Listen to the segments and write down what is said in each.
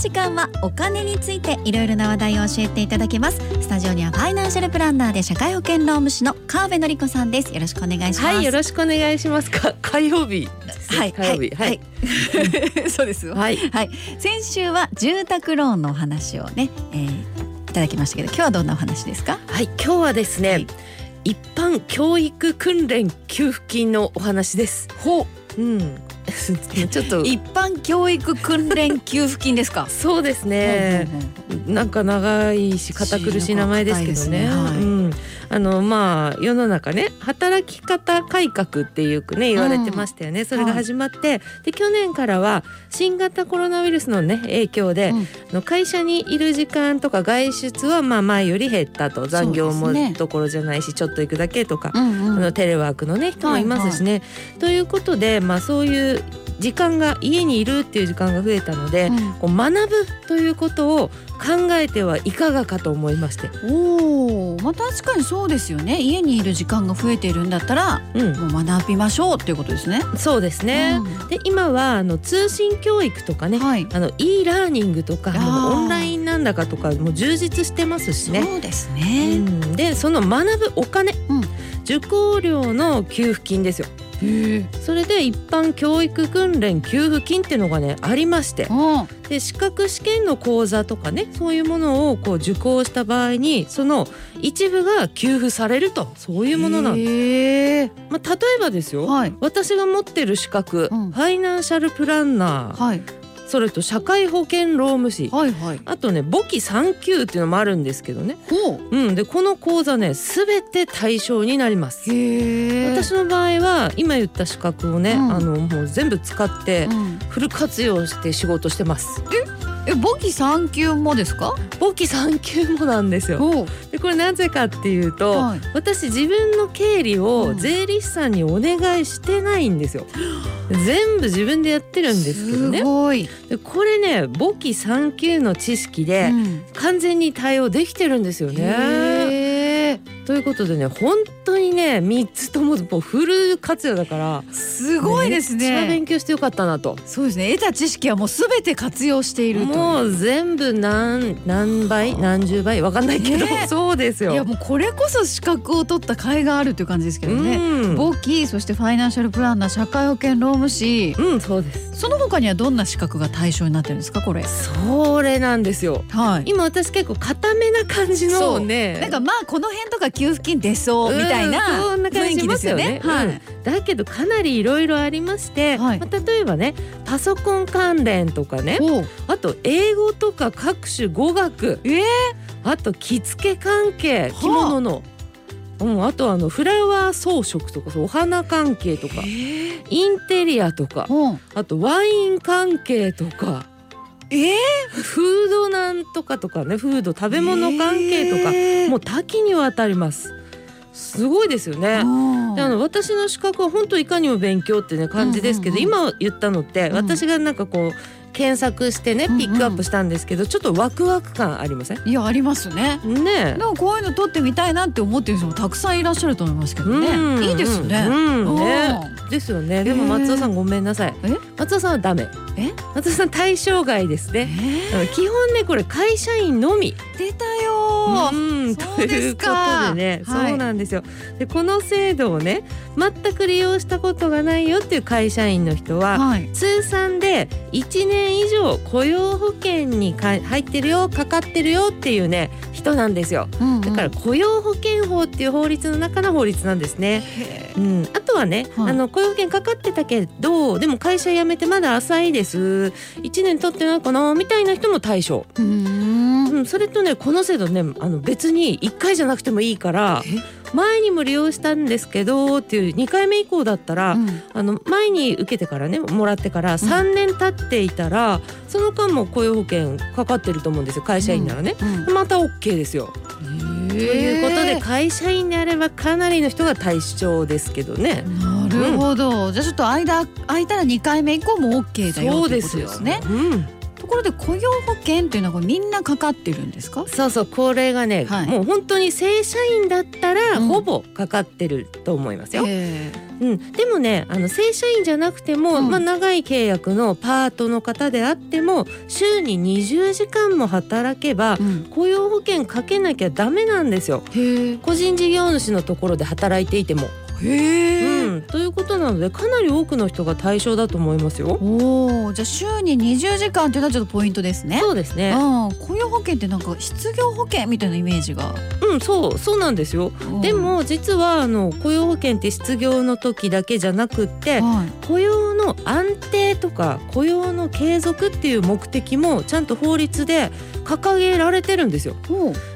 時間はお金についていろいろな話題を教えていただきます。スタジオにはファイナンシャルプランナーで社会保険労務士の川辺典子さんです。よろしくお願いします。はいよろしくお願いします。か火曜日。はい火曜日はい、はい。そうですよ。はい。はい。先週は住宅ローンのお話をね、えー、いただきましたけど今日はどんなお話ですか？はい今日はですね、はい。一般教育訓練給付金のお話です。ほうん ちょっと。一般教育訓練給付金ですか？そうですね。なんか長いし堅苦しい名前ですけどね。ね。はい。うん、あのまあ世の中ね働き方改革っていうね言われてましたよね。それが始まって、で去年からは新型コロナウイルスのね影響で、うん。あの会社にいる時間とか外出はまあ前より減ったと。残業もどころじゃないしちょっと行くだけとか。うんうん。あのテレワークのね人もいますしね。ということで、まあ、そういう時間が家にいるっていう時間が増えたので、うん。こう学ぶということを考えてはいかがかと思いまして、おお、まあ確かにそうですよね。家にいる時間が増えているんだったら、うん、もう学びましょうっていうことですね。そうですね。で今はあの通信教育とかね、はい。あの e ラーニングとかあーもうオンラインなんだかとかもう充実してますしね。そうですうね。ん、でその学ぶお金、うん受講料の給付金ですよ。それで一般教育訓練給付金っていうのがねありましてあで資格試験の講座とかねそういうものをこう受講した場合にその一部が給付されるとそういうものなんです。まあ、例えばですよ、はい。私が持ってる資格、うんファイナンシャルプランナーはい。それと社会保険労務士はいはい。あとね簿記3級っていうのもあるんですけどね、ほう。うん、でこの講座ね全て対象になります。私の場合は今言った資格をね、うんあのもう全部使ってうん。フル活用して仕事してます。え、簿記三級もですか？簿記3級もなんですよ。でこれなぜかっていうと、はい。私自分の経理うんを税理士さんにお願いしてないんですよ。全部自分でやってるんですけどすね。ごい。でこれね簿記3級の知識でうん完全に対応できてるんですよね。へえ。ということでね本当にね3つとももうフル活用だからすごいですね勉。強してよかったなと。そうですね。得た知識はもうすべて活用している。もう全部何何倍何十倍わかんないけど、ねそうですよ。いやもうこれこそ資格を取った甲斐があるという感じですけどね。うん、簿記そしてファイナンシャルプランナー社会保険労務士うん、そうです。その他にはどんな資格が対象になってるんですかこれ？それなんですよ。はい今私結構固めな感じのね。なんかまあこの辺とか給付金出そうみたいな雰囲気ですすよね。。はい、うん。だけどかなりいろいろありまして、はい。まあ例えばねパソコン関連とかねあと英語とか各種語学えー、あと着付け関係着物の、うん、あとあのフラワー装飾とかお花関係とかえー、インテリアとかう。んあとワイン関係とかえー、フードなんとかとかねフード食べ物関係とか、えー。もう多岐にわたります。すごいですよね。あの私の資格は本当いかにも勉強ってね感じですけど、うんうん今言ったのって、うん。私がなんかこう検索してねうんうん。ピックアップしたんですけど、ちょっとワクワク感ありません？いやありますね。ね。でもこういうの取ってみたいなって思ってる人もたくさんいらっしゃると思いますけどね。うんいいですね、うんね。うん。ですよね。でも松尾さんごめんなさい。え？松尾さんはダメえ？松尾さん対象外ですえね。ーあの基本ねこれ会社員のみ。出たよ。ーうんそうですか。ということでね、はい。そうなんですよ。でこの制度をね全く利用したことがないよっていう会社員の人は、はい。通算で1年以上雇用保険にか入ってるよかかってるよっていうね人なんですよ。うんうん。だから雇用保険法っていう法律の中の法律なんですね、へうん、あとはね、はい。あの雇用保険かかってたけどでも会社辞めてまだ浅いです1年経ってないかなみたいな人も対象、ーうーん。うん、それとねこの制度ねあの別に1回じゃなくてもいいから前にも利用したんですけどっていう2回目以降だったら、うん。あの前に受けてからねもらってから3年経っていたら、その間も雇用保険かかってると思うんですよ会社員ならね、うんまた OK ですよ。とということで会社員であればかなりの人が対象ですけどね。なるほど、じゃあちょっと間空いたら2回目以降も OK だよってことですね。うん、とこころで雇用保険っていうのはこれみんなかかってるんですか？そうそうこれがね、はい。もう本当に正社員だったらうん。ほぼかかってると思いますよ。へうん、でもねあの正社員じゃなくても、うん。まあ、長い契約のパートの方であっても週に20時間も働けばーうん。雇用保険かけなきゃダメなんですよ。へ個人事業主のところで働いていても。えへえうん、ということなのでかなり多くの人が対象だと思いますよ。おおじゃあ週に20時間っていうのはちょっとポイントですね。そうですね。うん。雇用保険ってなんか失業保険みたいなイメージが、うん、そうそうなんですよ。うんでも実はあの雇用保険って失業の時だけじゃなくってはい。雇用の安定とか雇用の継続っていう目的もちゃんと法律で掲げられてるんですよ。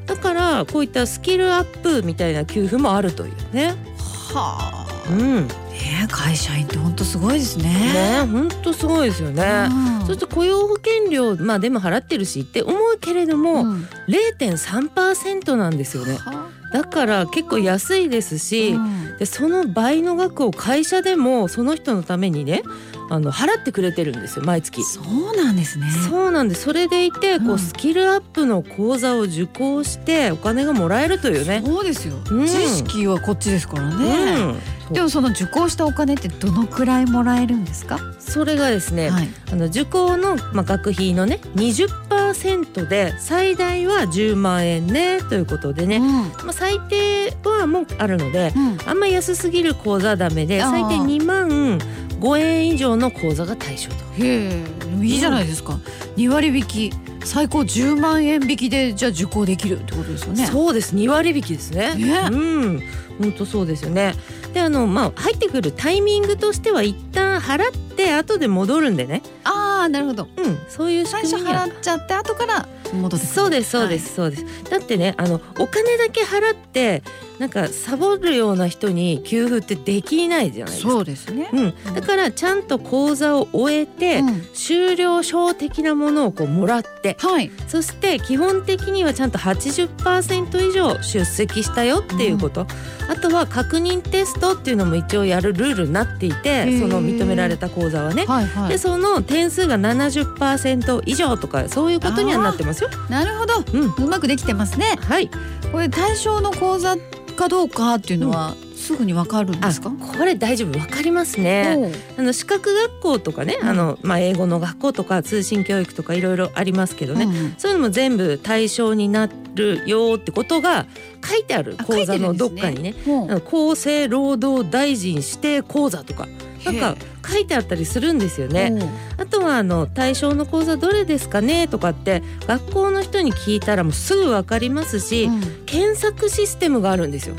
だからこういったスキルアップみたいな給付もあるというねはあうん。ねね会社員って本当すごいですね。本当すごいですよね。うん。そして雇用保険料まあでも払ってるしって思うけれども、うん。0.3%なんですよね。はだから結構安いですあし、うん。でその倍の額を会社でもその人のためにねあの払ってくれてるんですよ毎月。そうなんですね。そうなんですそれでいてこうんうスキルアップの講座を受講してお金がもらえるというね。そうですよ、うん知識はこっちですからうね。ん、でもその受講したお金ってどのくらいもらえるんですか？それがですね、はい。あの受講の、まあ、学費のね20%で最大は10万円ねということでね、まあ、最低はもうあるので。あんま安すぎる講座はダメで最低2万5円以上の講座が対象と。へえ、いいじゃないですか。二割引き、最高10万円引きでじゃあ受講できるってことですよね。そうです2割引きですね。ねうん本当そうですよね。であのまあ入ってくるタイミングとしては一旦払って後で戻るんでね。ああ、なるほど。うんそういう仕最初払っちゃって後から戻っ。そうですそうです、そうです。だってねあのお金だけ払ってなんかサボるような人に給付ってできないじゃないですか。そうですね。うん、だからちゃんと講座を終えて、うん終了証的なものをこうもらってはい。そして基本的にはちゃんと80%以上出席したよっていうこと、あとは確認テストっていうのも一応やるルールになっていてーその認められた講座はね。はいはでその点数が70%以上とかそういうことにはなってますよ。なるほど。うん、うまくできてますね。はい。これ対象の講座かどうかっていうのはすぐにわかるんであすか？これ大丈夫わかりますね。あの資格学校とかね、うんあのまあ英語の学校とか通信教育とかいろいろありますけどね。うんそういうのも全部対象になるよってことが書いてあるあ講座のどっかにね。もう厚生労働大臣指定講座とかなんか書いてあったりするんですよね。あとはあの対象の講座どれですかねとかって学校の人に聞いたらもうすぐわかりますし、検索システムがあるんですよ。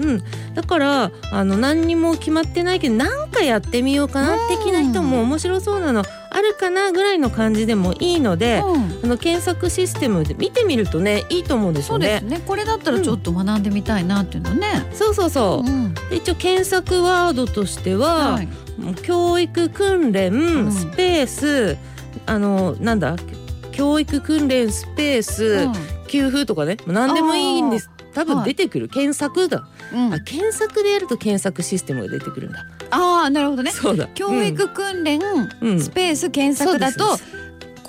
う。ん、だからあの何にも決まってないけど何かやってみようかな的な人も面白そうなのあるかなぐらいの感じでもいいので、うんあの検索システムで見てみるとねいいと思うんですよそうですね。ね。これだったらちょっと学んでみたいなっていうのね。そうそうそう。んで一応検索ワードとしては、はい。教育訓練、んスペースあのなんだ教育訓練スペース、給付とかね何でもいいんです多分出てくる、検索だ、うんあ検索でやると検索システムが出てくるんだ、ああなるほどね。そうだ教育訓練、うんスペース検索だと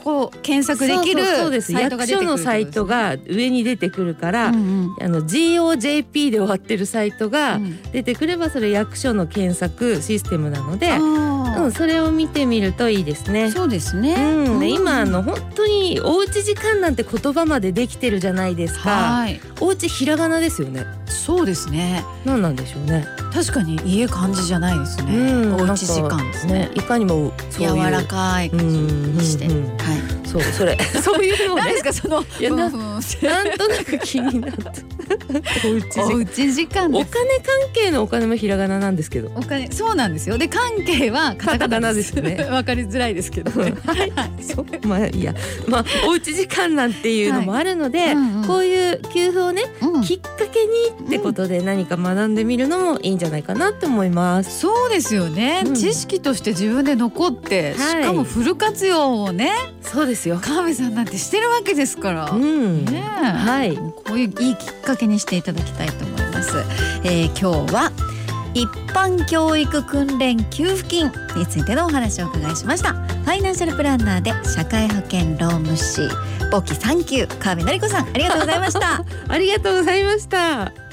こう検索できるそうですサイトが役出てくる所のサイトが上に出てくるから、うんうんあの GOJP で終わってるサイトがうん出てくればそれ役所の検索システムなので、あーうん、それを見てみるといいですね。そうですね。うん、でうん今あの本当におうち時間なんて言葉までできてるじゃないですか。はい。おうちひらがなですよね。そうですね。何なんでしょうね。確かに家漢字じゃないですね。うん、おうち時間ですね。いかにもそういう柔らかい感じにして。うんうんうんはい。そうそれ そういうのをね何ですかそのいやななんとなく気になった。おうち時間。お金。関係のお金もひらがななんですけど。お金そうなんですよ。で関係はカタカナですね わかりづらいですけどね。はい、そうまあいいや、まあおうち時間なんていうのもあるので、うんうんこういう給付をねうんきっかけにってことで何か学んでみるのもいいんじゃないかなって思います。そうですよね、うん知識として自分で残って、はいしかもフル活用をねそうですよ。川辺さんなんてしてるわけですから、うん。ねえはい。ういういいきっかけにしていただきたいと思います、えー今日は一般教育訓練給付金についてのお話をお伺いしました。ファイナンシャルプランナーで社会保険労務士簿記3級川辺典子さん。ありがとうございました。ありがとうございました。